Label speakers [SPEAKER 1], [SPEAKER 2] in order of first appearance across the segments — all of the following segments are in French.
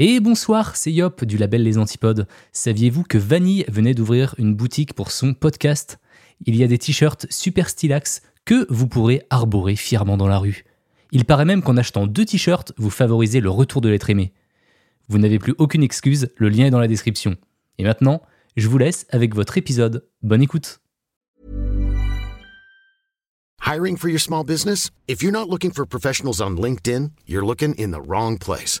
[SPEAKER 1] Et bonsoir, c'est Yop du label Les Antipodes. Saviez-vous que Vanille venait d'ouvrir une boutique pour son podcast? Il y a des t-shirts super stylax que vous pourrez arborer fièrement dans la rue. Il paraît même qu'en achetant deux t-shirts, vous favorisez le retour de l'être aimé. Vous n'avez plus aucune excuse, le lien est dans la description. Et maintenant, je vous laisse avec votre épisode. Bonne écoute.
[SPEAKER 2] Hiring for your small business? If you're not looking for professionals on LinkedIn, you're looking in the wrong place.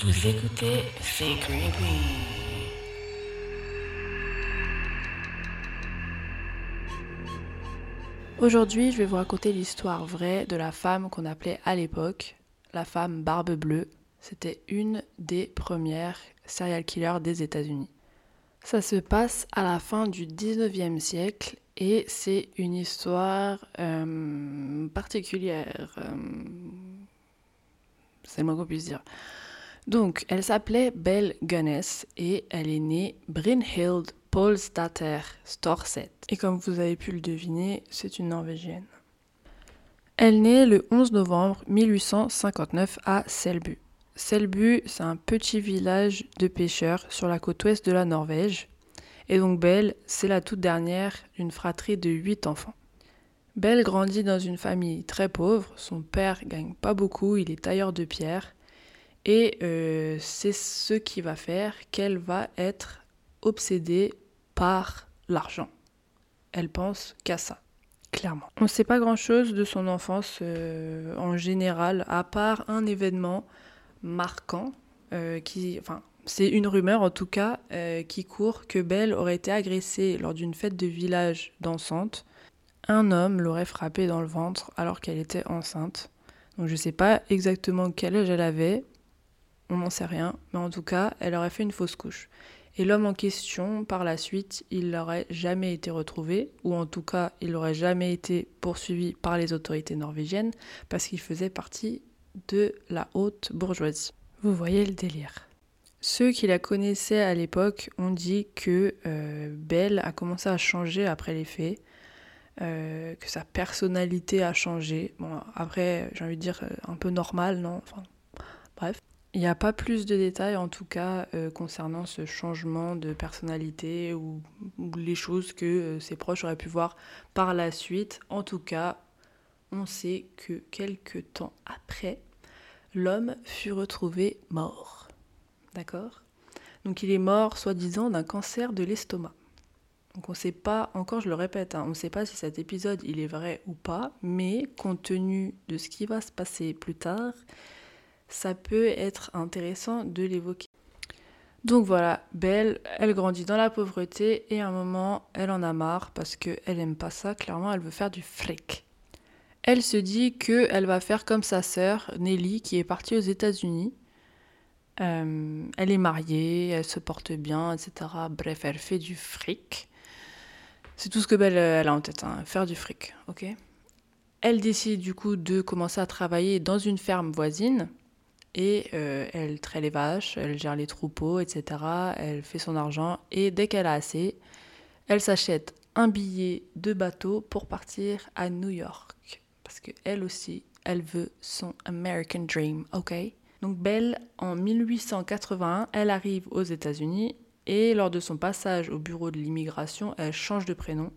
[SPEAKER 3] Vous écoutez C'est Creepy.
[SPEAKER 4] Aujourd'hui, je vais vous raconter l'histoire vraie de la femme qu'on appelait à l'époque la femme Barbe Bleue. C'était une des premières serial killers des États-Unis. Ça se passe à la fin du 19e siècle et c'est une histoire euh, particulière. euh, c'est le moins qu'on puisse dire. Donc, elle s'appelait Belle Gunness et elle est née Brynhild Paulsdatter Storset. Et comme vous avez pu le deviner, c'est une Norvégienne. Elle naît le 11 novembre 1859 à Selbu. Selbu, c'est un petit village de pêcheurs sur la côte ouest de la Norvège. Et donc Belle, c'est la toute dernière d'une fratrie de 8 enfants. Belle grandit dans une famille très pauvre. Son père gagne pas beaucoup, il est tailleur de pierre. Et euh, c'est ce qui va faire qu'elle va être obsédée par l'argent. Elle pense qu'à ça, clairement. On ne sait pas grand-chose de son enfance euh, en général, à part un événement marquant euh, qui, enfin, c'est une rumeur en tout cas qui court que Belle aurait été agressée lors d'une fête de village dansante. Un homme l'aurait frappée dans le ventre alors qu'elle était enceinte. Donc je ne sais pas exactement quel âge elle avait, on n'en sait rien, mais en tout cas, elle aurait fait une fausse couche. Et l'homme en question, par la suite, il n'aurait jamais été retrouvé, ou en tout cas, il n'aurait jamais été poursuivi par les autorités norvégiennes, parce qu'il faisait partie de la haute bourgeoisie. Vous voyez le délire. Ceux qui la connaissaient à l'époque ont dit que euh, Belle a commencé à changer après les faits, euh, que sa personnalité a changé. Bon, après, j'ai envie de dire euh, un peu normal, non? Enfin, bref. Il n'y a pas plus de détails en tout cas euh, concernant ce changement de personnalité ou, les choses que euh, ses proches auraient pu voir par la suite. En tout cas, on sait que quelques temps après, l'homme fut retrouvé mort. D'accord? Donc il est mort soi-disant d'un cancer de l'estomac. Donc on ne sait pas, encore je le répète, hein, on ne sait pas si cet épisode il est vrai ou pas, mais compte tenu de ce qui va se passer plus tard, ça peut être intéressant de l'évoquer. Donc voilà, Belle, elle grandit dans la pauvreté et à un moment, elle en a marre parce qu'elle aime pas ça, clairement, elle veut faire du fric. Elle se dit qu'elle va faire comme sa sœur, Nelly, qui est partie aux États-Unis. Euh, elle est mariée, elle se porte bien, etc. Bref, elle fait du fric. C'est tout ce que Belle elle a en tête, hein, faire du fric, ok? Elle décide du coup de commencer à travailler dans une ferme voisine et euh, elle traite les vaches, elle gère les troupeaux, etc. Elle fait son argent et dès qu'elle a assez, elle s'achète un billet de bateau pour partir à New York. Parce que elle aussi, elle veut son American Dream, ok? Donc Belle, en 1881, elle arrive aux États-Unis et lors de son passage au bureau de l'immigration, elle change de prénom.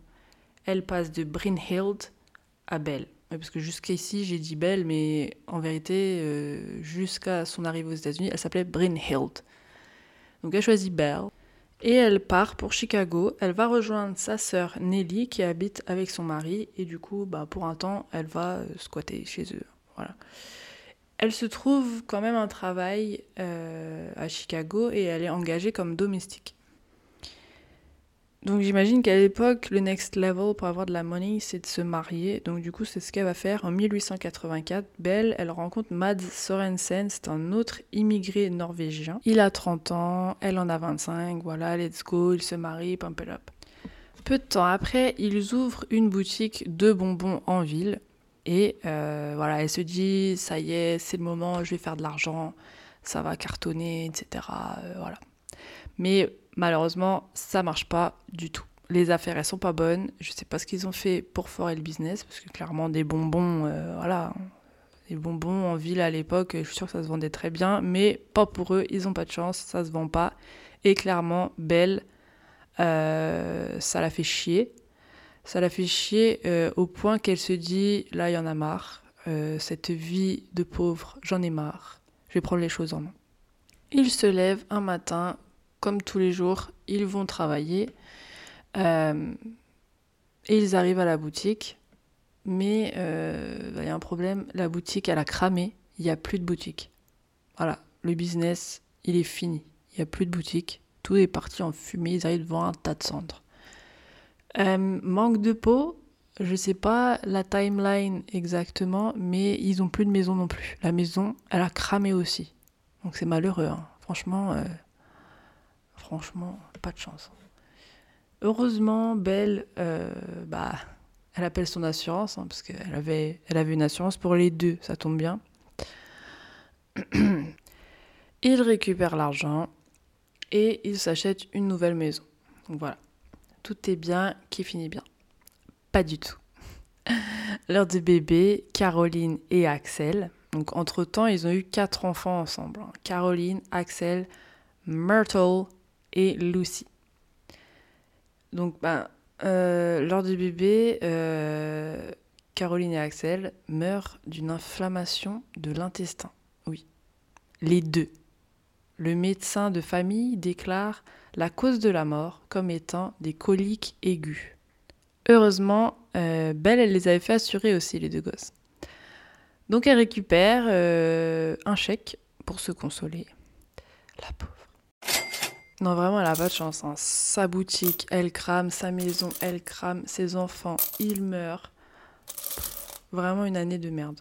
[SPEAKER 4] Elle passe de Brynhild à Belle. Parce que jusqu'ici, j'ai dit Belle, mais en vérité, euh, jusqu'à son arrivée aux États-Unis, elle s'appelait Brynhild. Donc elle choisit Belle et elle part pour Chicago. Elle va rejoindre sa sœur Nelly qui habite avec son mari et du coup, bah, pour un temps, elle va euh, squatter chez eux. Voilà. Elle se trouve quand même un travail euh, à Chicago et elle est engagée comme domestique. Donc j'imagine qu'à l'époque, le next level pour avoir de la money, c'est de se marier. Donc du coup, c'est ce qu'elle va faire. En 1884, Belle, elle rencontre Mads Sorensen, c'est un autre immigré norvégien. Il a 30 ans, elle en a 25, voilà, let's go, ils se marient, pump it up. Peu de temps après, ils ouvrent une boutique de bonbons en ville. Et euh, voilà, elle se dit, ça y est, c'est le moment, je vais faire de l'argent, ça va cartonner, etc. Euh, voilà. Mais malheureusement, ça marche pas du tout. Les affaires, elles sont pas bonnes. Je sais pas ce qu'ils ont fait pour forer le business, parce que clairement, des bonbons, euh, voilà, des bonbons en ville à l'époque, je suis sûre que ça se vendait très bien, mais pas pour eux, ils ont pas de chance, ça se vend pas. Et clairement, Belle, euh, ça la fait chier. Ça la fait chier euh, au point qu'elle se dit, là, il y en a marre. cette vie de pauvre, j'en ai marre. Je vais prendre les choses en main. Il se lève un matin, comme tous les jours, ils vont travailler. Euh, et ils arrivent à la boutique. Mais euh, bah, il y a un problème, la boutique, elle a cramé. Il n'y a plus de boutique. Voilà, le business, il est fini. Il n'y a plus de boutique. Tout est parti en fumée. Ils arrivent devant un tas de cendres. Euh, manque de peau, je ne sais pas la timeline exactement, mais ils n'ont plus de maison non plus. La maison, elle a cramé aussi. Donc c'est malheureux. Hein. Franchement, franchement, pas de chance. Heureusement, Belle, euh, bah, elle appelle son assurance, hein, parce qu'elle avait, elle avait une assurance pour les deux, ça tombe bien. il récupère l'argent et il s'achète une nouvelle maison. Donc voilà, tout est bien qui finit bien. Pas du tout. Leurs deux bébés, Caroline et Axel. Donc entre-temps, ils ont eu quatre enfants ensemble. Hein. Caroline, Axel, Myrtle et Lucy. Donc, ben, euh, lors du bébé, euh, Caroline et Axel meurent d'une inflammation de l'intestin. Oui, les deux. Le médecin de famille déclare la cause de la mort comme étant des coliques aigus. Heureusement, euh, Belle, elle les avait fait assurer aussi, les deux gosses. Donc elle récupère un chèque pour se consoler. La pauvre. Non, vraiment, elle a pas de chance. Hein. Sa boutique, elle crame. Sa maison, elle crame. Ses enfants, ils meurent. Vraiment une année de merde.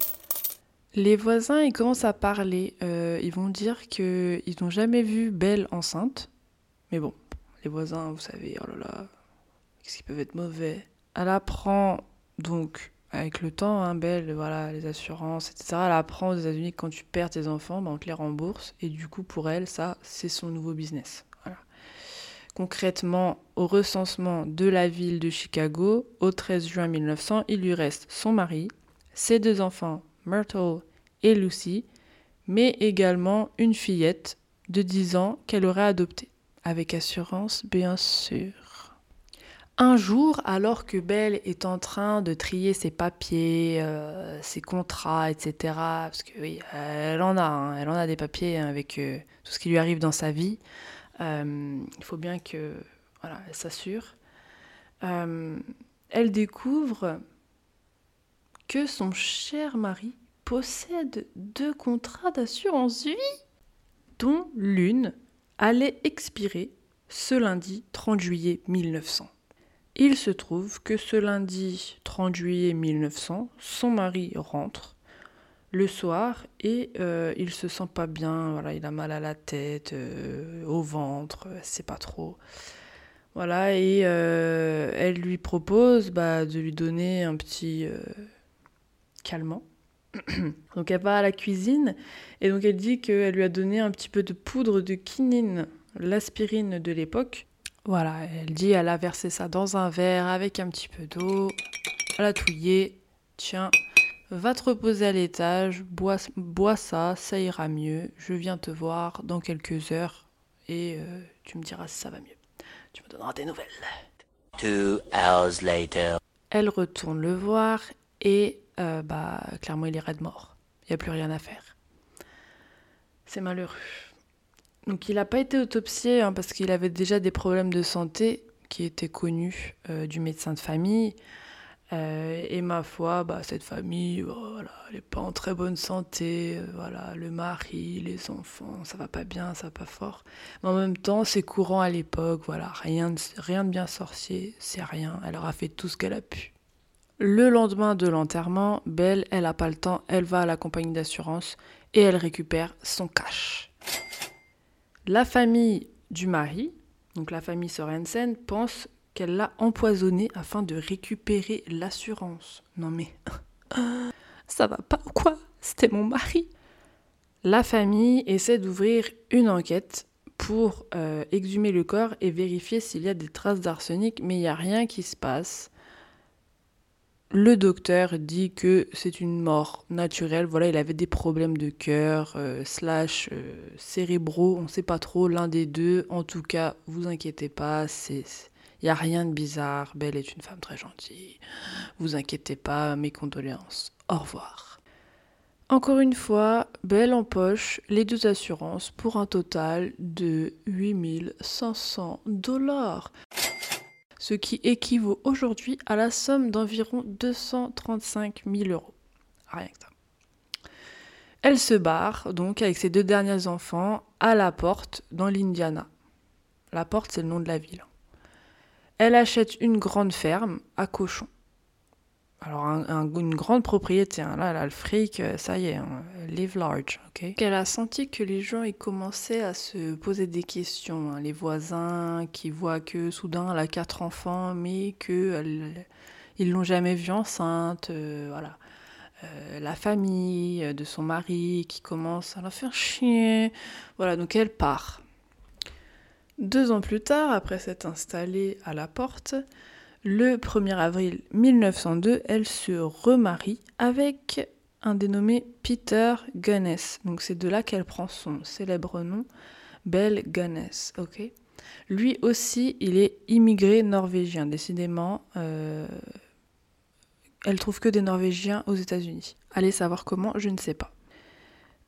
[SPEAKER 4] Les voisins, ils commencent à parler. Euh, ils vont dire qu'ils n'ont jamais vu Belle enceinte. Mais bon, les voisins, vous savez, oh là là, qu'est-ce qu'ils peuvent être mauvais. Elle apprend donc avec le temps, hein, Belle, voilà, les assurances, etc. Elle apprend aux États-Unis que quand tu perds tes enfants, ben, on te les rembourse. Et du coup, pour elle, ça, c'est son nouveau business. Concrètement, au recensement de la ville de Chicago, au 13 juin 1900, il lui reste son mari, ses deux enfants, Myrtle et Lucy, mais également une fillette de 10 ans qu'elle aurait adoptée, avec assurance bien sûr. Un jour, alors que Belle est en train de trier ses papiers, euh, ses contrats, etc., parce que oui, elle en a, hein, elle en a des papiers avec euh, tout ce qui lui arrive dans sa vie, il faut bien que voilà, elle s'assure. Euh, elle découvre que son cher mari possède deux contrats d'assurance vie, dont l'une allait expirer ce lundi 30 juillet 1900. Il se trouve que ce lundi 30 juillet 1900, son mari rentre le soir et euh, il se sent pas bien, voilà, il a mal à la tête, euh, au ventre, c'est pas trop. Voilà, et euh, elle lui propose bah, de lui donner un petit calmant. donc elle va à la cuisine et donc elle dit qu'elle lui a donné un petit peu de poudre de quinine, l'aspirine de l'époque. Voilà, elle dit elle a versé ça dans un verre avec un petit peu d'eau, elle a touillé, tiens, Va te reposer à l'étage, bois, bois, ça, ça ira mieux. Je viens te voir dans quelques heures et euh, tu me diras si ça va mieux. Tu me donneras des nouvelles.
[SPEAKER 5] Two hours later.
[SPEAKER 4] Elle retourne le voir et euh, bah clairement il est de mort. Il n'y a plus rien à faire. C'est malheureux. Donc il n'a pas été autopsié hein, parce qu'il avait déjà des problèmes de santé qui étaient connus euh, du médecin de famille. Euh, et ma foi, bah, cette famille, voilà, elle n'est pas en très bonne santé. euh, voilà, le mari, les enfants, ça va pas bien, ça va pas fort. Mais en même temps, c'est courant à l'époque. Voilà, rien de, rien de bien sorcier, c'est rien. Elle aura fait tout ce qu'elle a pu. Le lendemain de l'enterrement, Belle, elle a pas le temps, elle va à la compagnie d'assurance et elle récupère son cash. La famille du mari, donc la famille Sorensen, pense qu'elle l'a empoisonné afin de récupérer l'assurance. Non mais ça va pas ou quoi? C'était mon mari. La famille essaie d'ouvrir une enquête pour euh, exhumer le corps et vérifier s'il y a des traces d'arsenic, mais il n'y a rien qui se passe. Le docteur dit que c'est une mort naturelle. Voilà, il avait des problèmes de cœur, euh, slash euh, cérébraux, on ne sait pas trop, l'un des deux. En tout cas, vous inquiétez pas, c'est il n'y a rien de bizarre. Belle est une femme très gentille. Vous inquiétez pas, mes condoléances. Au revoir. Encore une fois, Belle empoche les deux assurances pour un total de 8500 dollars. Ce qui équivaut aujourd'hui à la somme d'environ 235 000 euros. Rien que ça. Elle se barre donc avec ses deux derniers enfants à la porte dans l'Indiana. La porte, c'est le nom de la ville. Elle achète une grande ferme à cochons. Alors, un- un- une grande propriété. hein. Là, le fric, euh, ça y est, hein. live large. ok? Elle a senti que les gens commençaient à se poser des questions. hein. Les voisins qui voient que soudain elle a quatre enfants, mais elle- ils l'ont jamais vue enceinte. euh. Euh, la famille de son mari qui commence à la faire chier. Voilà, donc elle part. Deux ans plus tard, après s'être installée à la porte, le 1er avril 1902, elle se remarie avec un dénommé Peter Gunness. Donc c'est de là qu'elle prend son célèbre nom, Belle Gunness. Lui aussi, il est immigré norvégien. Décidément, euh, elle trouve que des Norvégiens aux États-Unis. Allez savoir comment, je ne sais pas.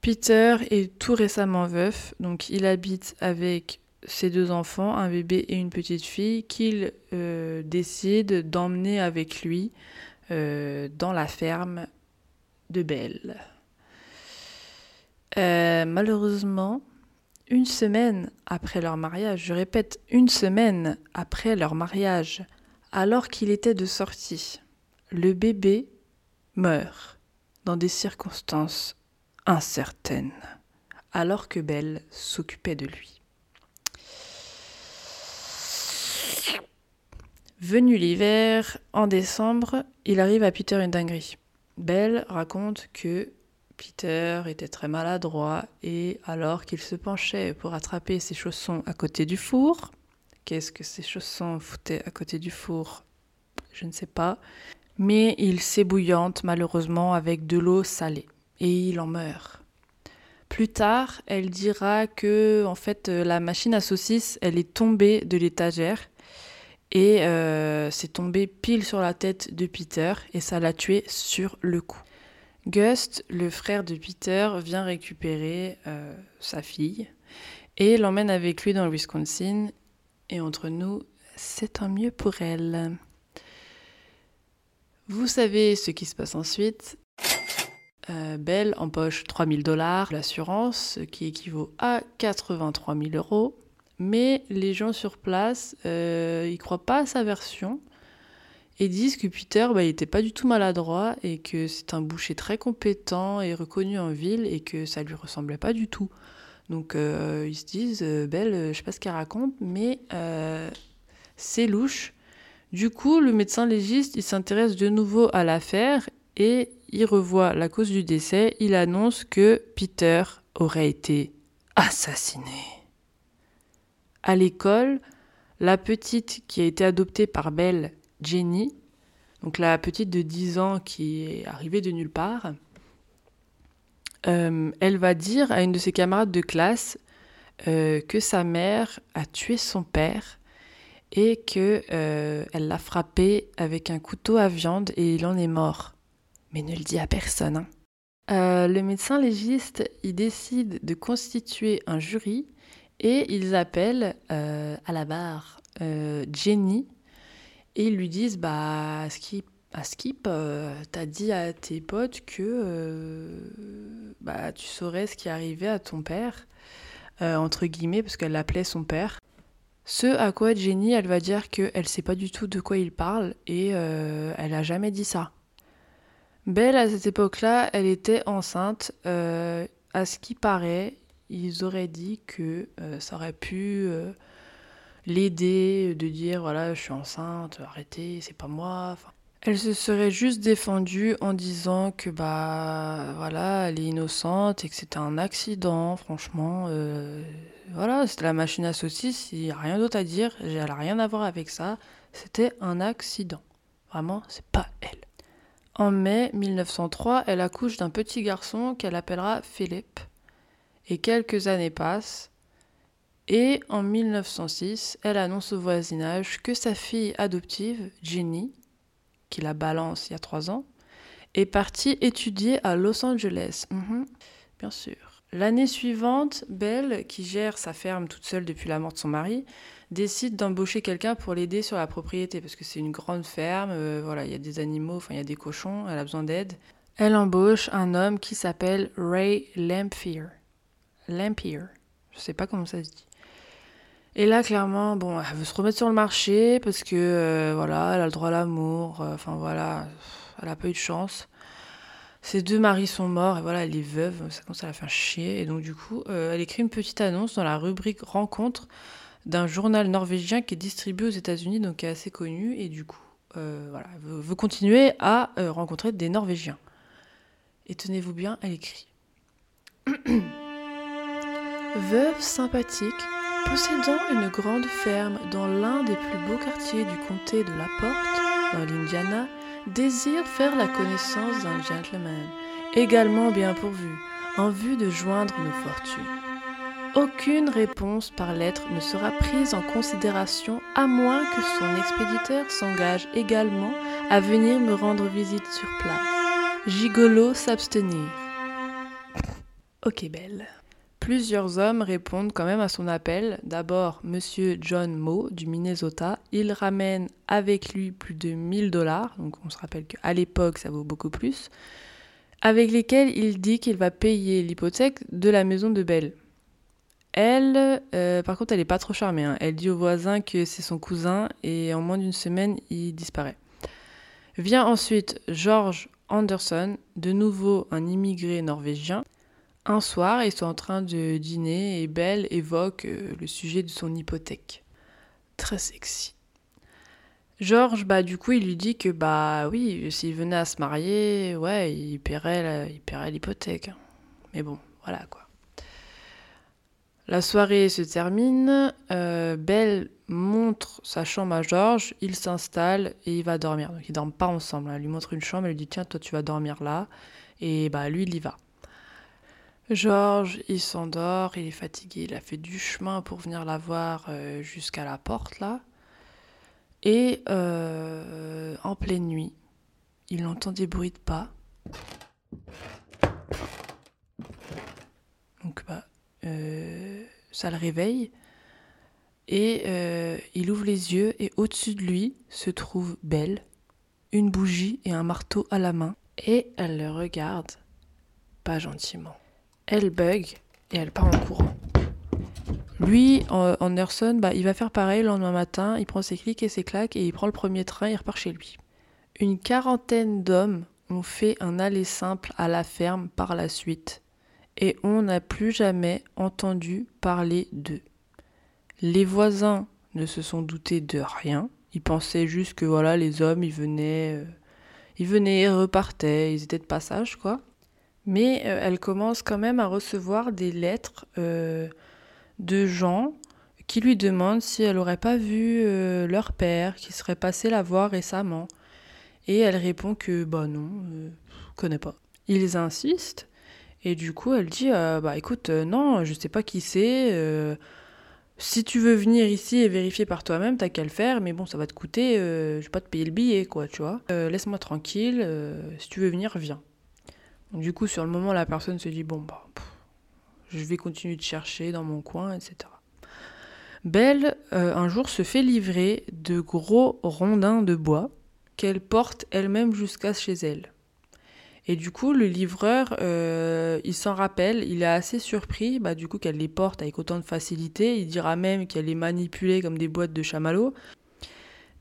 [SPEAKER 4] Peter est tout récemment veuf, donc il habite avec ses deux enfants, un bébé et une petite fille, qu'il euh, décide d'emmener avec lui euh, dans la ferme de Belle. Euh, malheureusement, une semaine après leur mariage, je répète, une semaine après leur mariage, alors qu'il était de sortie, le bébé meurt dans des circonstances incertaines, alors que Belle s'occupait de lui. Venu l'hiver, en décembre, il arrive à Peter une dinguerie. Belle raconte que Peter était très maladroit et alors qu'il se penchait pour attraper ses chaussons à côté du four, qu'est-ce que ses chaussons foutaient à côté du four Je ne sais pas. Mais il s'ébouillante malheureusement avec de l'eau salée et il en meurt. Plus tard, elle dira que en fait la machine à saucisses, elle est tombée de l'étagère et euh, c'est tombé pile sur la tête de Peter et ça l'a tué sur le coup. Gust, le frère de Peter, vient récupérer euh, sa fille et l'emmène avec lui dans le Wisconsin. Et entre nous, c'est tant mieux pour elle. Vous savez ce qui se passe ensuite. Euh, Belle empoche 3000 dollars l'assurance, ce qui équivaut à 83 000 euros. Mais les gens sur place, euh, ils croient pas à sa version et disent que Peter, bah, il était pas du tout maladroit et que c'est un boucher très compétent et reconnu en ville et que ça lui ressemblait pas du tout. Donc euh, ils se disent, euh, Belle, euh, je sais pas ce qu'elle raconte, mais c'est louche. Du coup, le médecin légiste, il s'intéresse de nouveau à l'affaire et il revoit la cause du décès. Il annonce que Peter aurait été assassiné. À l'école, la petite qui a été adoptée par Belle, Jenny, donc la petite de 10 ans qui est arrivée de nulle part, euh, elle va dire à une de ses camarades de classe euh, que sa mère a tué son père et que euh, elle l'a frappé avec un couteau à viande et il en est mort. Mais ne le dit à personne. hein. Le médecin légiste, il décide de constituer un jury et ils appellent euh, à la barre euh, Jenny et ils lui disent bah, à Skip, euh, t'as dit à tes potes que bah, tu saurais ce qui arrivait à ton père, entre guillemets, parce qu'elle l'appelait son père. Ce à quoi Jenny, elle va dire qu'elle sait pas du tout de quoi il parle et elle a jamais dit ça. Belle, à cette époque-là, elle était enceinte. à ce qui paraît, ils auraient dit que ça aurait pu l'aider, de dire voilà, je suis enceinte, arrêtez, c'est pas moi. Elle se serait juste défendue en disant que bah voilà, elle est innocente et que c'était un accident, franchement. Euh, voilà, c'était la machine à saucisses, il n'y a rien d'autre à dire, elle n'a rien à voir avec ça. C'était un accident. Vraiment, c'est pas elle. En mai 1903, elle accouche d'un petit garçon qu'elle appellera Philippe. Et quelques années passent. Et en 1906, elle annonce au voisinage que sa fille adoptive, Jenny, qui la balance il y a trois ans, est partie étudier à Los Angeles. Mhm, bien sûr. L'année suivante, Belle, qui gère sa ferme toute seule depuis la mort de son mari, décide d'embaucher quelqu'un pour l'aider sur la propriété, parce que c'est une grande ferme, euh, voilà, il y a des animaux, enfin il y a des cochons, elle a besoin d'aide. Elle embauche un homme qui s'appelle Ray Lampier. Lampier, je sais pas comment ça se dit. Et là, clairement, bon, elle veut se remettre sur le marché parce que, euh, voilà, elle a le droit à l'amour. Euh, enfin, voilà, elle a pas eu de chance. Ses deux maris sont morts et voilà, elle est veuve. Ça commence à la faire chier. Et donc, du coup, euh, elle écrit une petite annonce dans la rubrique Rencontre d'un journal norvégien qui est distribué aux États-Unis, donc qui est assez connu. Et du coup, voilà, elle veut, veut continuer à rencontrer des Norvégiens. Et tenez-vous bien, elle écrit Veuve sympathique Possédant une grande ferme dans l'un des plus beaux quartiers du comté de La Porte, dans l'Indiana, désire faire la connaissance d'un gentleman, également bien pourvu, en vue de joindre nos fortunes. Aucune réponse par lettre ne sera prise en considération à moins que son expéditeur s'engage également à venir me rendre visite sur place. Gigolo s'abstenir. Ok, belle. Plusieurs hommes répondent quand même à son appel. D'abord, monsieur John Moe du Minnesota. Il ramène avec lui plus de 1000 dollars, donc on se rappelle qu'à l'époque ça vaut beaucoup plus, avec lesquels il dit qu'il va payer l'hypothèque de la maison de Belle. Elle, euh, par contre, elle n'est pas trop charmée. Hein. Elle dit au voisin que c'est son cousin et en moins d'une semaine, il disparaît. Vient ensuite George Anderson, de nouveau un immigré norvégien. Un soir, ils sont en train de dîner et Belle évoque euh, le sujet de son hypothèque. Très sexy. Georges, bah du coup, il lui dit que bah oui, s'il venait à se marier, ouais, il paierait, l'hypothèque. Mais bon, voilà quoi. La soirée se termine. Euh, Belle montre sa chambre à Georges. Il s'installe et il va dormir. Donc ils dorment pas ensemble. Elle lui montre une chambre. Elle lui dit tiens, toi tu vas dormir là. Et bah lui il y va. Georges, il s'endort, il est fatigué, il a fait du chemin pour venir la voir euh, jusqu'à la porte là. Et euh, en pleine nuit, il entend des bruits de pas. Donc bah, euh, ça le réveille. Et il ouvre les yeux et au-dessus de lui se trouve Belle, une bougie et un marteau à la main. Et elle le regarde, pas gentiment elle bug et elle part en courant. Lui, Anderson, bah, il va faire pareil le lendemain matin, il prend ses clics et ses claques et il prend le premier train et il repart chez lui. Une quarantaine d'hommes ont fait un aller simple à la ferme par la suite et on n'a plus jamais entendu parler d'eux. Les voisins ne se sont doutés de rien, ils pensaient juste que voilà, les hommes, ils venaient, euh, ils venaient repartaient, ils étaient de passage quoi. Mais euh, elle commence quand même à recevoir des lettres euh, de gens qui lui demandent si elle n'aurait pas vu euh, leur père qui serait passé la voir récemment. Et elle répond que bah non, je connais pas. Ils insistent et du coup elle dit bah écoute non, je sais pas qui c'est. si tu veux venir ici et vérifier par toi-même, t'as qu'à le faire, mais bon, ça va te coûter, je vais pas te payer le billet, quoi, tu vois. Laisse-moi tranquille, si tu veux venir, viens. Du coup, sur le moment, la personne se dit bon, bah, je vais continuer de chercher dans mon coin, etc. Belle, euh, un jour, se fait livrer de gros rondins de bois qu'elle porte elle-même jusqu'à chez elle. Et du coup, le livreur, euh, il s'en rappelle, il est assez surpris bah, du coup qu'elle les porte avec autant de facilité. Il dira même qu'elle les manipulait comme des boîtes de chamallows.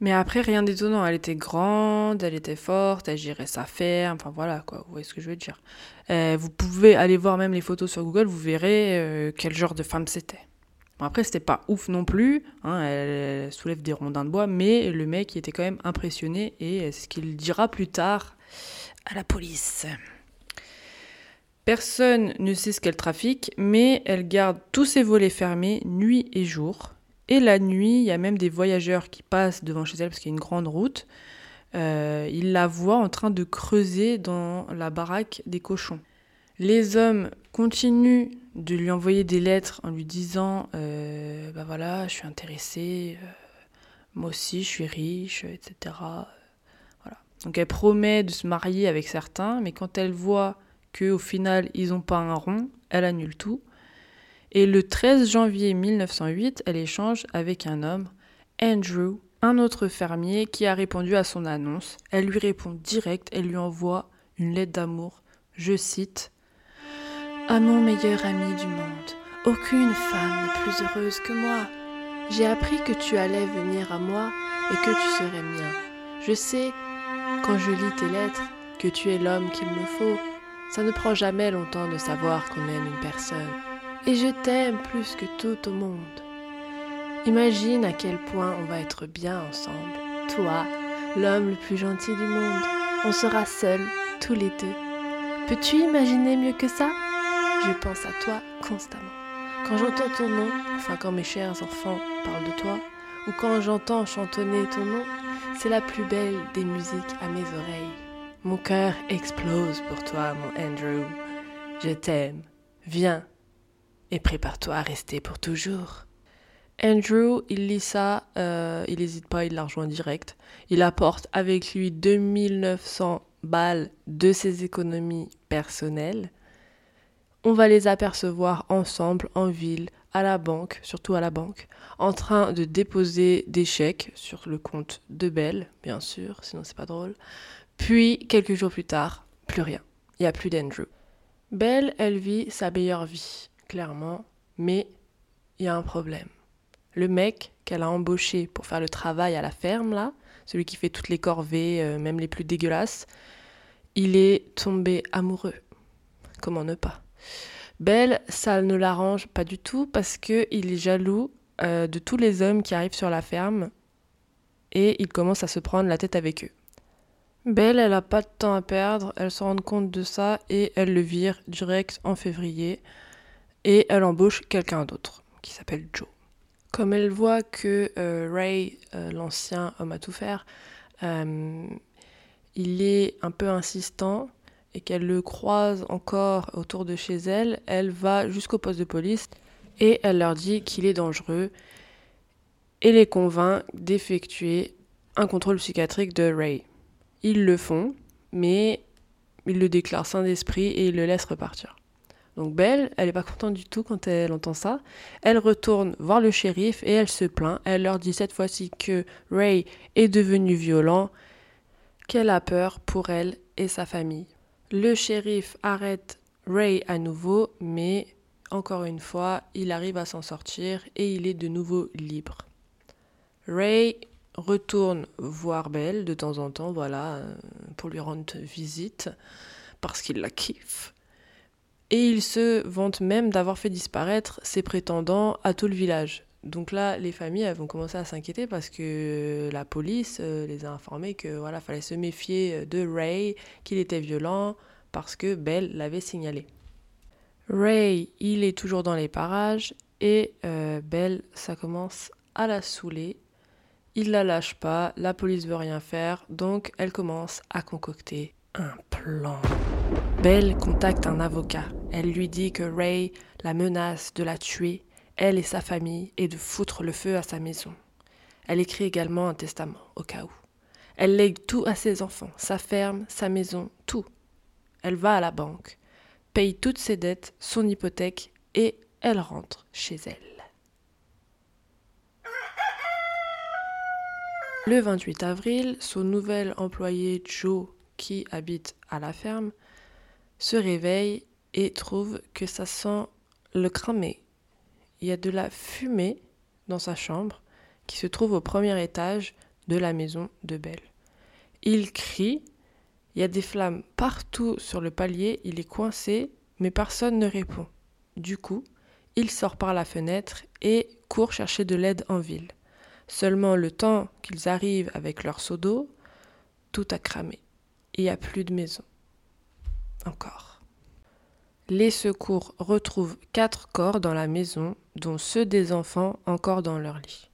[SPEAKER 4] Mais après, rien d'étonnant. Elle était grande, elle était forte, elle gérait sa ferme. Enfin voilà, quoi. Vous voyez ce que je veux dire. Euh, vous pouvez aller voir même les photos sur Google, vous verrez euh, quel genre de femme c'était. Bon, après, c'était pas ouf non plus. hein, elle soulève des rondins de bois, mais le mec était quand même impressionné et c'est ce qu'il dira plus tard à la police. Personne ne sait ce qu'elle trafique, mais elle garde tous ses volets fermés nuit et jour. Et la nuit, il y a même des voyageurs qui passent devant chez elle parce qu'il y a une grande route. Euh, ils la voient en train de creuser dans la baraque des cochons. Les hommes continuent de lui envoyer des lettres en lui disant euh, Bah voilà, je suis intéressé, euh, moi aussi je suis riche, etc. Voilà. Donc elle promet de se marier avec certains, mais quand elle voit qu'au final ils n'ont pas un rond, elle annule tout. Et le 13 janvier 1908, elle échange avec un homme, Andrew, un autre fermier qui a répondu à son annonce. Elle lui répond direct, elle lui envoie une lettre d'amour. Je cite À mon meilleur ami du monde, aucune femme n'est plus heureuse que moi. J'ai appris que tu allais venir à moi et que tu serais mien. Je sais, quand je lis tes lettres, que tu es l'homme qu'il me faut. Ça ne prend jamais longtemps de savoir qu'on aime une personne. Et je t'aime plus que tout au monde. Imagine à quel point on va être bien ensemble. Toi, l'homme le plus gentil du monde. On sera seuls, tous les deux. Peux-tu imaginer mieux que ça? Je pense à toi constamment. Quand j'entends ton nom, enfin quand mes chers enfants parlent de toi, ou quand j'entends chantonner ton nom, c'est la plus belle des musiques à mes oreilles. Mon cœur explose pour toi, mon Andrew. Je t'aime. Viens et prépare-toi à rester pour toujours. Andrew, il lit ça, euh, il n'hésite pas, il la rejoint direct. Il apporte avec lui 2900 balles de ses économies personnelles. On va les apercevoir ensemble en ville, à la banque, surtout à la banque, en train de déposer des chèques sur le compte de Belle, bien sûr, sinon c'est pas drôle. Puis, quelques jours plus tard, plus rien. Il n'y a plus d'Andrew. Belle, elle vit sa meilleure vie, clairement, mais il y a un problème. Le mec qu'elle a embauché pour faire le travail à la ferme, là, celui qui fait toutes les corvées, euh, même les plus dégueulasses, il est tombé amoureux. Comment ne pas? Belle, ça ne l'arrange pas du tout parce qu'il est jaloux euh, de tous les hommes qui arrivent sur la ferme et il commence à se prendre la tête avec eux. Belle, elle n'a pas de temps à perdre, elle se rend compte de ça et elle le vire direct en février et elle embauche quelqu'un d'autre qui s'appelle Joe. Comme elle voit que euh, Ray, euh, l'ancien homme à tout faire, euh, il est un peu insistant et qu'elle le croise encore autour de chez elle, elle va jusqu'au poste de police et elle leur dit qu'il est dangereux et les convainc d'effectuer un contrôle psychiatrique de Ray. Ils le font, mais ils le déclarent sain d'esprit et ils le laissent repartir. Donc Belle, elle n'est pas contente du tout quand elle entend ça. Elle retourne voir le shérif et elle se plaint. Elle leur dit cette fois-ci que Ray est devenu violent, qu'elle a peur pour elle et sa famille. Le shérif arrête Ray à nouveau, mais encore une fois, il arrive à s'en sortir et il est de nouveau libre. Ray retourne voir Belle de temps en temps, voilà, euh, pour lui rendre visite, parce qu'il la kiffe. Et il se vante même d'avoir fait disparaître ses prétendants à tout le village. Donc là, les familles elles vont commencer à s'inquiéter parce que la police euh, les a informés que voilà, fallait se méfier de Ray, qu'il était violent parce que Belle l'avait signalé. Ray, il est toujours dans les parages et euh, Belle, ça commence à la saouler. Il la lâche pas, la police veut rien faire, donc elle commence à concocter un plan. Belle contacte un avocat. Elle lui dit que Ray la menace de la tuer, elle et sa famille, et de foutre le feu à sa maison. Elle écrit également un testament, au cas où. Elle lègue tout à ses enfants, sa ferme, sa maison, tout. Elle va à la banque, paye toutes ses dettes, son hypothèque, et elle rentre chez elle. Le 28 avril, son nouvel employé Joe, qui habite à la ferme, se réveille et trouve que ça sent le cramé. Il y a de la fumée dans sa chambre qui se trouve au premier étage de la maison de Belle. Il crie, il y a des flammes partout sur le palier, il est coincé, mais personne ne répond. Du coup, il sort par la fenêtre et court chercher de l'aide en ville. Seulement le temps qu'ils arrivent avec leur seau d'eau, tout a cramé. Il n'y a plus de maison. Encore. Les secours retrouvent quatre corps dans la maison, dont ceux des enfants encore dans leur lit.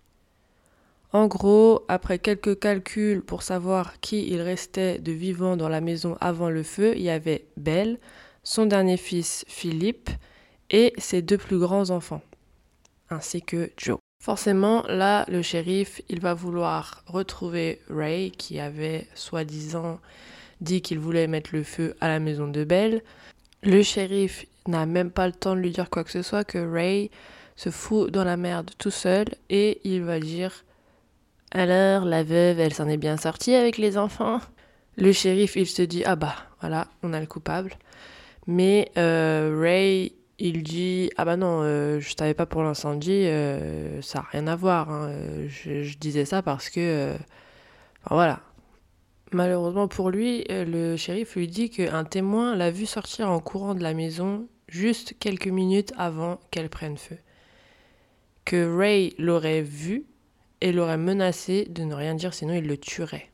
[SPEAKER 4] En gros, après quelques calculs pour savoir qui il restait de vivant dans la maison avant le feu, il y avait Belle, son dernier fils Philippe et ses deux plus grands enfants, ainsi que Joe. Forcément, là, le shérif, il va vouloir retrouver Ray, qui avait soi-disant dit qu'il voulait mettre le feu à la maison de Belle. Le shérif n'a même pas le temps de lui dire quoi que ce soit, que Ray se fout dans la merde tout seul et il va dire alors, la veuve, elle s'en est bien sortie avec les enfants Le shérif, il se dit, ah bah, voilà, on a le coupable. Mais euh, Ray, il dit, ah bah non, euh, je savais pas pour l'incendie, euh, ça n'a rien à voir. hein. Je, disais ça parce que... voilà. Malheureusement pour lui, euh, le shérif lui dit qu'un témoin l'a vu sortir en courant de la maison juste quelques minutes avant qu'elle prenne feu. Que Ray l'aurait vu et l'aurait menacé de ne rien dire sinon il le tuerait.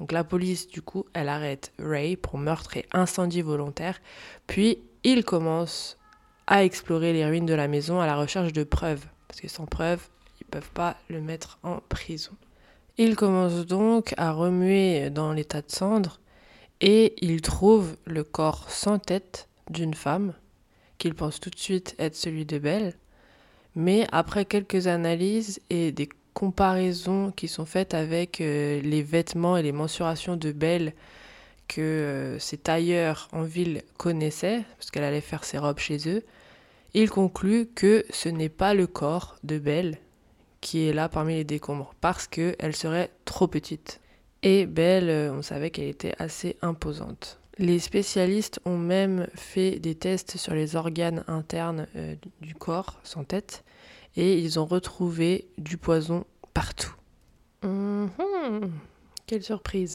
[SPEAKER 4] Donc la police, du coup, elle arrête Ray pour meurtre et incendie volontaire, puis il commence à explorer les ruines de la maison à la recherche de preuves, parce que sans preuves, ils peuvent pas le mettre en prison. Il commence donc à remuer dans les tas de cendres et il trouve le corps sans tête d'une femme qu'il pense tout de suite être celui de Belle. Mais après quelques analyses et des comparaisons qui sont faites avec euh, les vêtements et les mensurations de Belle que euh, ses tailleurs en ville connaissaient, parce qu'elle allait faire ses robes chez eux, il conclut que ce n'est pas le corps de Belle qui est là parmi les décombres, parce qu'elle serait trop petite. Et Belle, euh, on savait qu'elle était assez imposante. Les spécialistes ont même fait des tests sur les organes internes euh, du corps sans tête et ils ont retrouvé du poison partout. Mhm. Quelle surprise.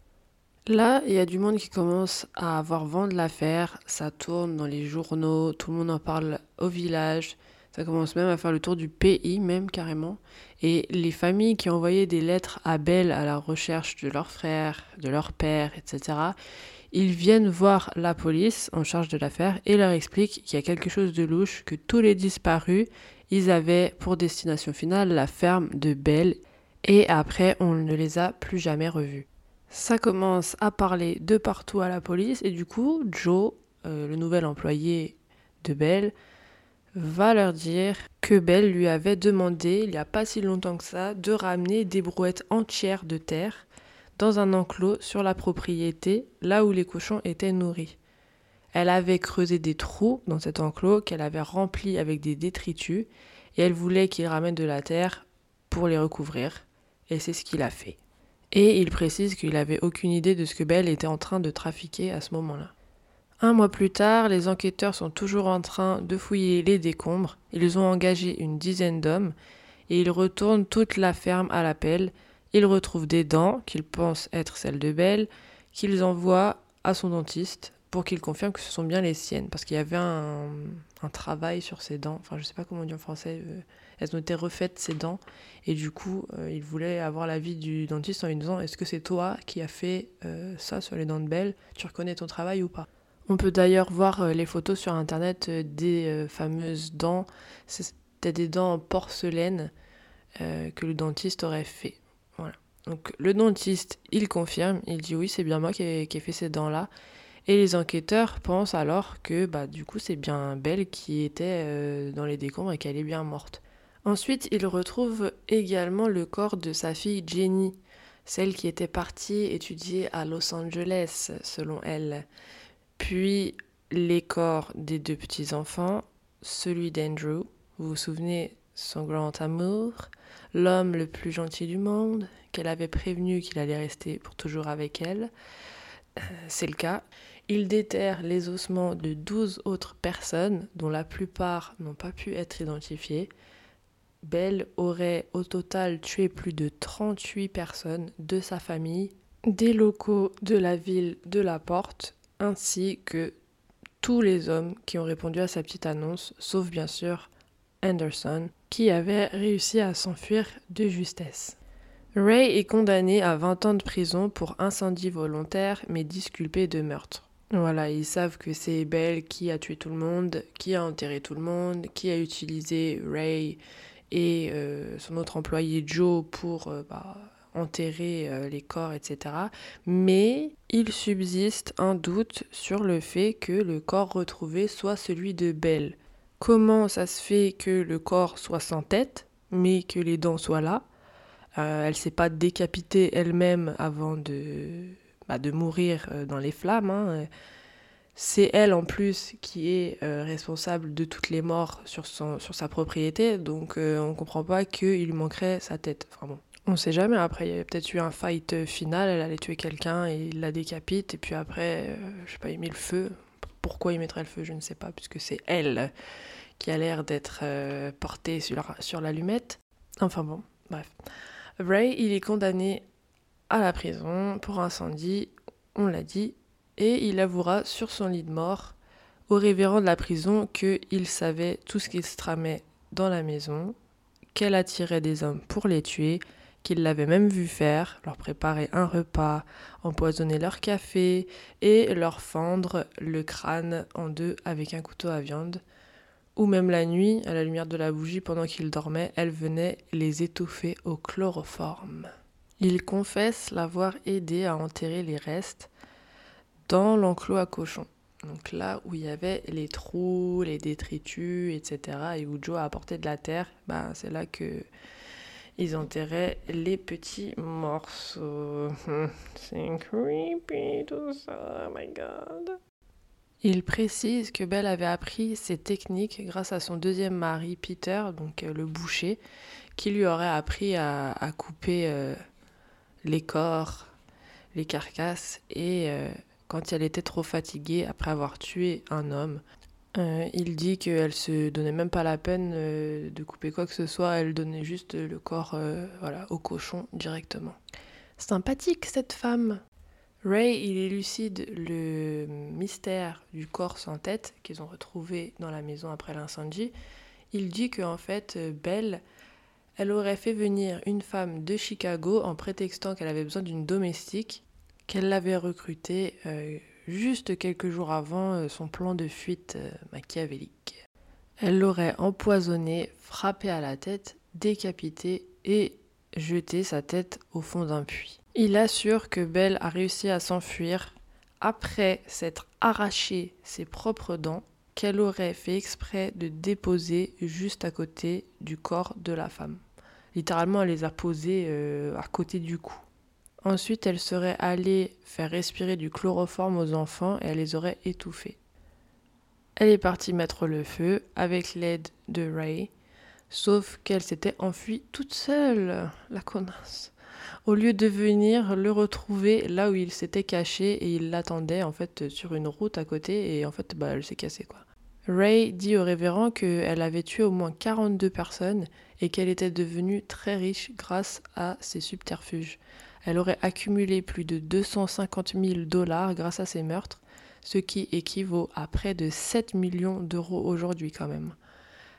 [SPEAKER 4] Là, il y a du monde qui commence à avoir vent de l'affaire, ça tourne dans les journaux, tout le monde en parle au village, ça commence même à faire le tour du pays, même carrément. Et les familles qui envoyaient des lettres à Belle à la recherche de leur frère, de leur père, etc., ils viennent voir la police en charge de l'affaire et leur expliquent qu'il y a quelque chose de louche, que tous les disparus, ils avaient pour destination finale la ferme de Belle et après on ne les a plus jamais revus. Ça commence à parler de partout à la police et du coup Joe, euh, le nouvel employé de Belle, va leur dire que Belle lui avait demandé, il n'y a pas si longtemps que ça, de ramener des brouettes entières de terre dans un enclos sur la propriété, là où les cochons étaient nourris. Elle avait creusé des trous dans cet enclos qu'elle avait rempli avec des détritus et elle voulait qu'il ramène de la terre pour les recouvrir. Et c'est ce qu'il a fait. Et il précise qu'il n'avait aucune idée de ce que Belle était en train de trafiquer à ce moment-là. Un mois plus tard, les enquêteurs sont toujours en train de fouiller les décombres. Ils ont engagé une dizaine d'hommes et ils retournent toute la ferme à l'appel. Ils retrouvent des dents qu'ils pensent être celles de Belle, qu'ils envoient à son dentiste pour qu'il confirme que ce sont bien les siennes. Parce qu'il y avait un, travail sur ses dents. Enfin, je sais pas comment on dit en français. euh, elles ont été refaites, ces dents. Et du coup, euh, il voulait avoir l'avis du dentiste en lui disant Est-ce que c'est toi qui as fait euh, ça sur les dents de Belle? Tu reconnais ton travail ou pas? On peut d'ailleurs voir euh, les photos sur internet euh, des euh, fameuses dents. C'était des dents en porcelaine que le dentiste aurait fait. Donc le dentiste, il confirme, il dit oui, c'est bien moi qui ai, fait ces dents-là. Et les enquêteurs pensent alors que bah, du coup c'est bien Belle qui était dans les décombres et qu'elle est bien morte. Ensuite, ils retrouvent également le corps de sa fille Jenny, celle qui était partie étudier à Los Angeles, selon elle. Puis les corps des deux petits-enfants, celui d'Andrew. Vous vous souvenez, son grand amour, l'homme le plus gentil du monde, qu'elle avait prévenu qu'il allait rester pour toujours avec elle. Euh, C'est le cas. Il déterre les ossements de 12 autres personnes, dont la plupart n'ont pas pu être identifiées. Bell aurait au total tué plus de 38 personnes de sa famille, des locaux de la ville de la Porte, ainsi que tous les hommes qui ont répondu à sa petite annonce, sauf bien sûr Anderson, qui avait réussi à s'enfuir de justesse. Ray est condamné à 20 ans de prison pour incendie volontaire, mais disculpé de meurtre. Voilà, ils savent que c'est Bell qui a tué tout le monde, qui a enterré tout le monde, qui a utilisé Ray et euh, son autre employé Joe pour euh, bah, enterrer euh, les corps, etc. Mais il subsiste un doute sur le fait que le corps retrouvé soit celui de Bell. Comment ça se fait que le corps soit sans tête, mais que les dents soient là? Euh, Elle s'est pas décapitée elle-même avant de, bah, de mourir euh, dans les flammes. hein. C'est elle en plus qui est euh, responsable de toutes les morts sur, son, sur sa propriété, donc euh, on comprend pas qu'il lui manquerait sa tête. Enfin on sait jamais. Après, il y a peut-être eu un fight final, elle allait tuer quelqu'un et il la décapite, et puis après, euh, je sais pas, il met le feu. Pourquoi il mettrait le feu, je ne sais pas, puisque c'est elle qui a l'air d'être euh, portée sur, sur l'allumette. Enfin bon, bref. Ray, il est condamné à la prison pour incendie, on l'a dit, et il avouera sur son lit de mort au révérend de la prison qu'il savait tout ce qui se tramait dans la maison, qu'elle attirait des hommes pour les tuer, qu'il l'avait même vu faire, leur préparer un repas, empoisonner leur café et leur fendre le crâne en deux avec un couteau à viande. Ou même la nuit, à la lumière de la bougie pendant qu'ils dormaient, elle venait les étouffer au chloroforme. Il confesse l'avoir aidé à enterrer les restes dans l'enclos à cochons. Donc là où il y avait les trous, les détritus, etc. et où Joe a apporté de la terre, bah, c'est là que ils enterraient les petits morceaux. C'est creepy tout ça, oh my god. Il précise que Belle avait appris ces techniques grâce à son deuxième mari Peter, donc euh, le boucher, qui lui aurait appris à, couper euh, les corps, les carcasses et euh, quand elle était trop fatiguée après avoir tué un homme. Euh, il dit qu'elle se donnait même pas la peine euh, de couper quoi que ce soit, elle donnait juste le corps euh, voilà, au cochon directement. Sympathique cette femme. Ray, il élucide le mystère du corps sans tête qu'ils ont retrouvé dans la maison après l'incendie. Il dit qu'en fait, Belle, elle aurait fait venir une femme de Chicago en prétextant qu'elle avait besoin d'une domestique, qu'elle l'avait recrutée juste quelques jours avant euh, son plan de fuite euh, machiavélique. Elle l'aurait empoisonné, frappé à la tête, décapité et jeté sa tête au fond d'un puits. Il assure que Belle a réussi à s'enfuir après s'être arraché ses propres dents qu'elle aurait fait exprès de déposer juste à côté du corps de la femme. Littéralement, elle les a posés euh, à côté du cou. Ensuite, elle serait allée faire respirer du chloroforme aux enfants et elle les aurait étouffés. Elle est partie mettre le feu avec l'aide de Ray, sauf qu'elle s'était enfuie toute seule, la connasse. Au lieu de venir le retrouver là où il s'était caché et il l'attendait en fait sur une route à côté et en fait bah, elle s'est cassée quoi. Ray dit au révérend qu'elle avait tué au moins 42 personnes et qu'elle était devenue très riche grâce à ses subterfuges. Elle aurait accumulé plus de 250 000 dollars grâce à ses meurtres, ce qui équivaut à près de 7 millions d'euros aujourd'hui quand même.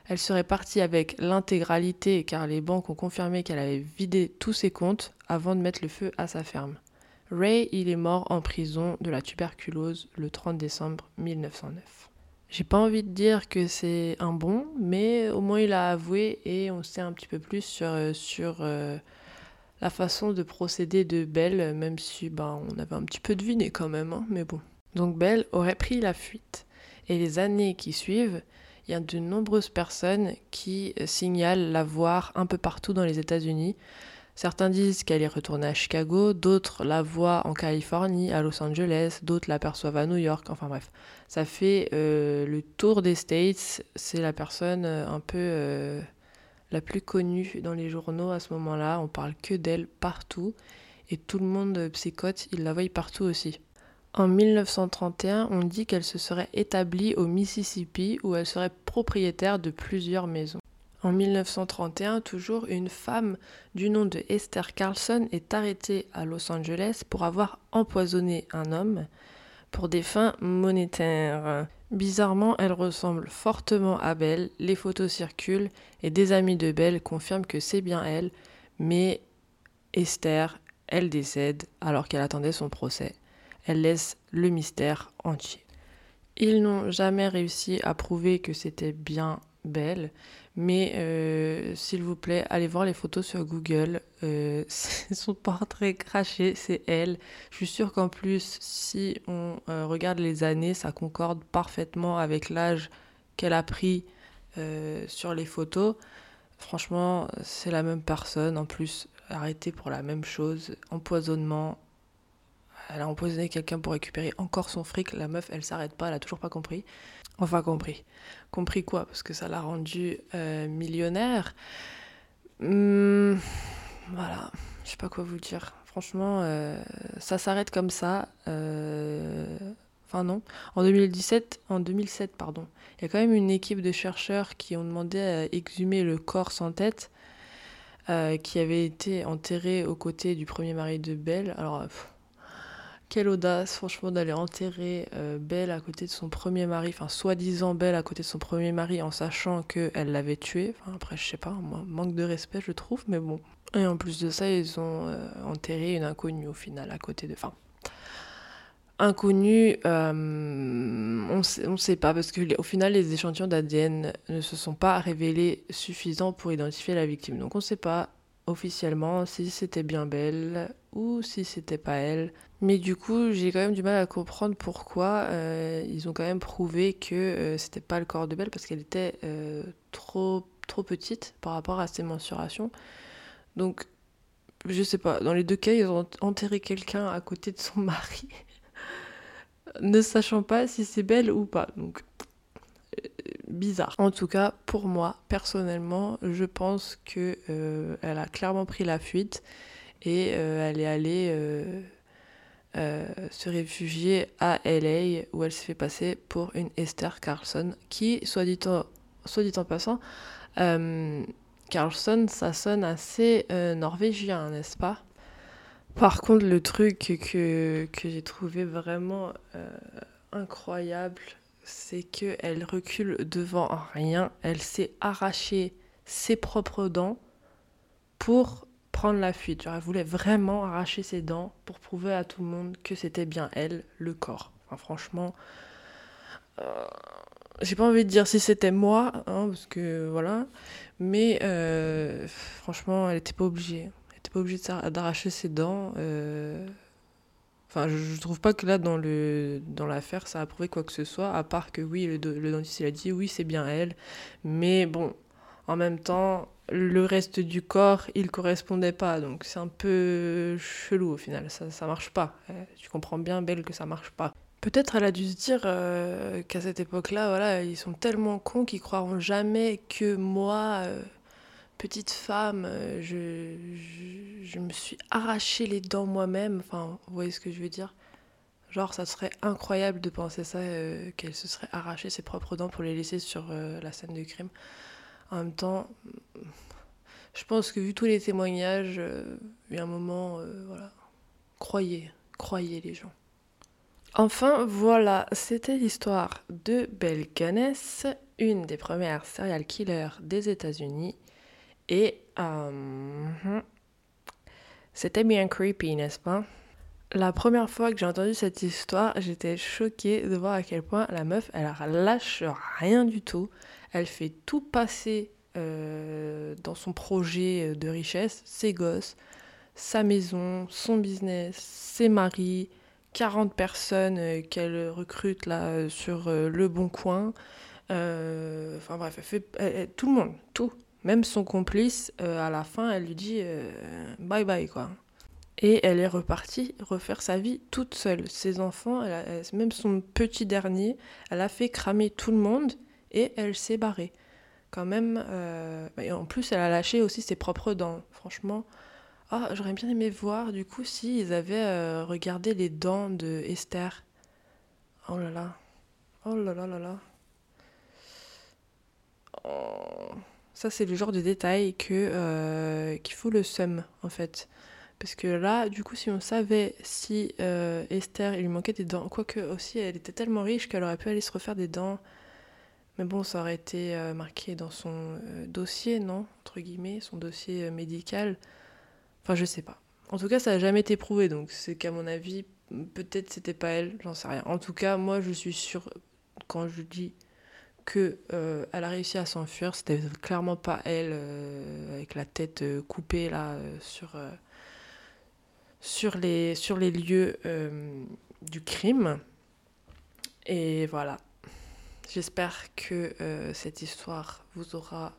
[SPEAKER 4] Elle serait partie avec l'intégralité car les banques ont confirmé qu'elle avait vidé tous ses comptes avant de mettre le feu à sa ferme. Ray, il est mort en prison de la tuberculose le 30 décembre 1909. J'ai pas envie de dire que c'est un bon, mais au moins il a avoué et on sait un petit peu plus sur, euh, euh, la façon de procéder de Belle, même si ben, on avait un petit peu deviné quand même, hein, mais bon. Donc Belle aurait pris la fuite. Et les années qui suivent, il y a de nombreuses personnes qui euh, signalent la voir un peu partout dans les États-Unis. Certains disent qu'elle est retournée à Chicago, d'autres la voient en Californie, à Los Angeles, d'autres l'aperçoivent à New York, enfin bref. Ça fait euh, le tour des States, c'est la personne euh, un peu la plus connue dans les journaux à ce moment-là. On parle que d'elle partout. Et tout le monde psychote, il la voit partout aussi. En 1931, on dit qu'elle se serait établie au Mississippi où elle serait propriétaire de plusieurs maisons. En 1931, toujours, une femme du nom de Esther Carlson est arrêtée à Los Angeles pour avoir empoisonné un homme pour des fins monétaires. Bizarrement, elle ressemble fortement à Belle, les photos circulent et des amis de Belle confirment que c'est bien elle, mais Esther, elle décède alors qu'elle attendait son procès elle laisse le mystère entier. Ils n'ont jamais réussi à prouver que c'était bien Belle, mais euh, s'il vous plaît, allez voir les photos sur Google. Euh, son portrait craché, c'est elle. Je suis sûre qu'en plus, si on euh, regarde les années, ça concorde parfaitement avec l'âge qu'elle a pris sur les photos. Franchement, c'est la même personne. En plus, arrêtée pour la même chose, empoisonnement, elle a empoisonné quelqu'un pour récupérer encore son fric. La meuf, elle s'arrête pas, elle a toujours pas compris. Enfin, compris. Compris quoi? Parce que ça l'a rendue euh, millionnaire. Hmm, voilà, je sais pas quoi vous dire. Franchement, euh, ça s'arrête comme ça. Euh, enfin non. En 2017, en 2007, pardon, il y a quand même une équipe de chercheurs qui ont demandé à exhumer le corps sans tête. qui avait été enterré aux côtés du premier mari de Belle. Alors, quelle audace, franchement, d'aller enterrer euh, Belle à côté de son premier mari, enfin, soi-disant Belle à côté de son premier mari en sachant qu'elle l'avait tué. Enfin, après, je sais pas, manque de respect, je trouve, mais bon. Et en plus de ça, ils ont euh, enterré une inconnue au final à côté de. Enfin, inconnue, euh, on ne sait pas, parce qu'au final, les échantillons d'ADN ne se sont pas révélés suffisants pour identifier la victime. Donc, on ne sait pas officiellement si c'était bien Belle ou si c'était pas elle. Mais du coup, j'ai quand même du mal à comprendre pourquoi euh, ils ont quand même prouvé que euh, c'était pas le corps de Belle parce qu'elle était euh, trop trop petite par rapport à ses mensurations. Donc, je sais pas. Dans les deux cas, ils ont enterré quelqu'un à côté de son mari, ne sachant pas si c'est Belle ou pas. Donc, bizarre. En tout cas, pour moi, personnellement, je pense que euh, elle a clairement pris la fuite et euh, elle est allée euh, se réfugier à LA où elle s'est fait passer pour une Esther Carlson qui, soit dit en, soit dit en passant, Carlson, ça sonne assez norvégien, n'est-ce pas? Par contre, le truc que, que j'ai trouvé vraiment incroyable, c'est qu'elle recule devant rien. Elle s'est arraché ses propres dents pour prendre la fuite. elle voulait vraiment arracher ses dents pour prouver à tout le monde que c'était bien elle, le corps. franchement, euh, j'ai pas envie de dire si c'était moi, hein, parce que voilà, mais euh, franchement, elle était pas obligée. Elle était pas obligée d'arracher ses dents. Euh, Enfin, je, trouve pas que là, dans le dans l'affaire, ça a prouvé quoi que ce soit, à part que oui, le, le dentiste il a dit oui, c'est bien elle. Mais bon, en même temps, le reste du corps, il correspondait pas. Donc c'est un peu chelou au final, ça, ça marche pas. Euh, tu comprends bien, Belle, que ça marche pas. Peut-être elle a dû se dire euh, qu'à cette époque-là, voilà, ils sont tellement cons qu'ils croiront jamais que moi, euh, petite femme, je, je, me suis arraché les dents moi-même. Enfin, vous voyez ce que je veux dire? Genre, ça serait incroyable de penser ça, qu'elle se serait arraché ses propres dents pour les laisser sur la scène de crime. En même temps, je pense que vu tous les témoignages, il y a un moment, voilà, croyez, croyez les gens. Enfin, voilà, c'était l'histoire de Belle Gunness, une des premières serial killers des États-Unis. Et euh, c'était bien creepy, n'est-ce pas? La première fois que j'ai entendu cette histoire, j'étais choquée de voir à quel point la meuf, elle lâche rien du tout. Elle fait tout passer euh, dans son projet de richesse, ses gosses, sa maison, son business, ses maris, 40 personnes euh, qu'elle recrute là sur le bon coin. enfin bref, elle fait tout le monde, tout. Même son complice, euh, à la fin, elle lui dit euh, bye bye quoi. Et elle est repartie refaire sa vie toute seule. Ses enfants, même son petit dernier, elle a fait cramer tout le monde et elle s'est barrée. quand même. euh, en plus, elle a lâché aussi ses propres dents. Franchement, ah, j'aurais bien aimé voir du coup si ils avaient euh, regardé les dents de Esther. Oh là là. Oh là là là là. Oh. Ça, c'est le genre de détail que, euh, qui fout le seum, en fait. Parce que là, du coup, si on savait si euh, Esther, il lui manquait des dents, quoique aussi, elle était tellement riche qu'elle aurait pu aller se refaire des dents. Mais bon, ça aurait été euh, marqué dans son euh, dossier, non? Entre guillemets, son dossier médical. Enfin, je sais pas. En tout cas, ça n'a jamais été prouvé, donc c'est qu'à mon avis, peut-être c'était pas elle, j'en sais rien. En tout cas, moi, je suis sûre, quand je dis que euh, elle a réussi à s'enfuir, c'était clairement pas elle, avec la tête coupée là, sur, sur, les, lieux euh, du crime. Et voilà. J'espère que euh, cette histoire vous aura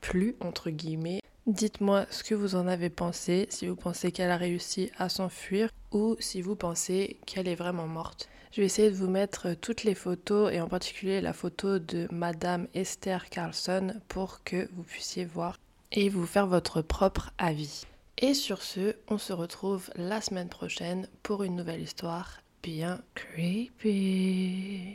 [SPEAKER 4] plu, entre guillemets. Dites-moi ce que vous en avez pensé, si vous pensez qu'elle a réussi à s'enfuir ou si vous pensez qu'elle est vraiment morte. Je vais essayer de vous mettre toutes les photos et en particulier la photo de Madame Esther Carlson pour que vous puissiez voir et vous faire votre propre avis. Et sur ce, on se retrouve la semaine prochaine pour une nouvelle histoire bien creepy.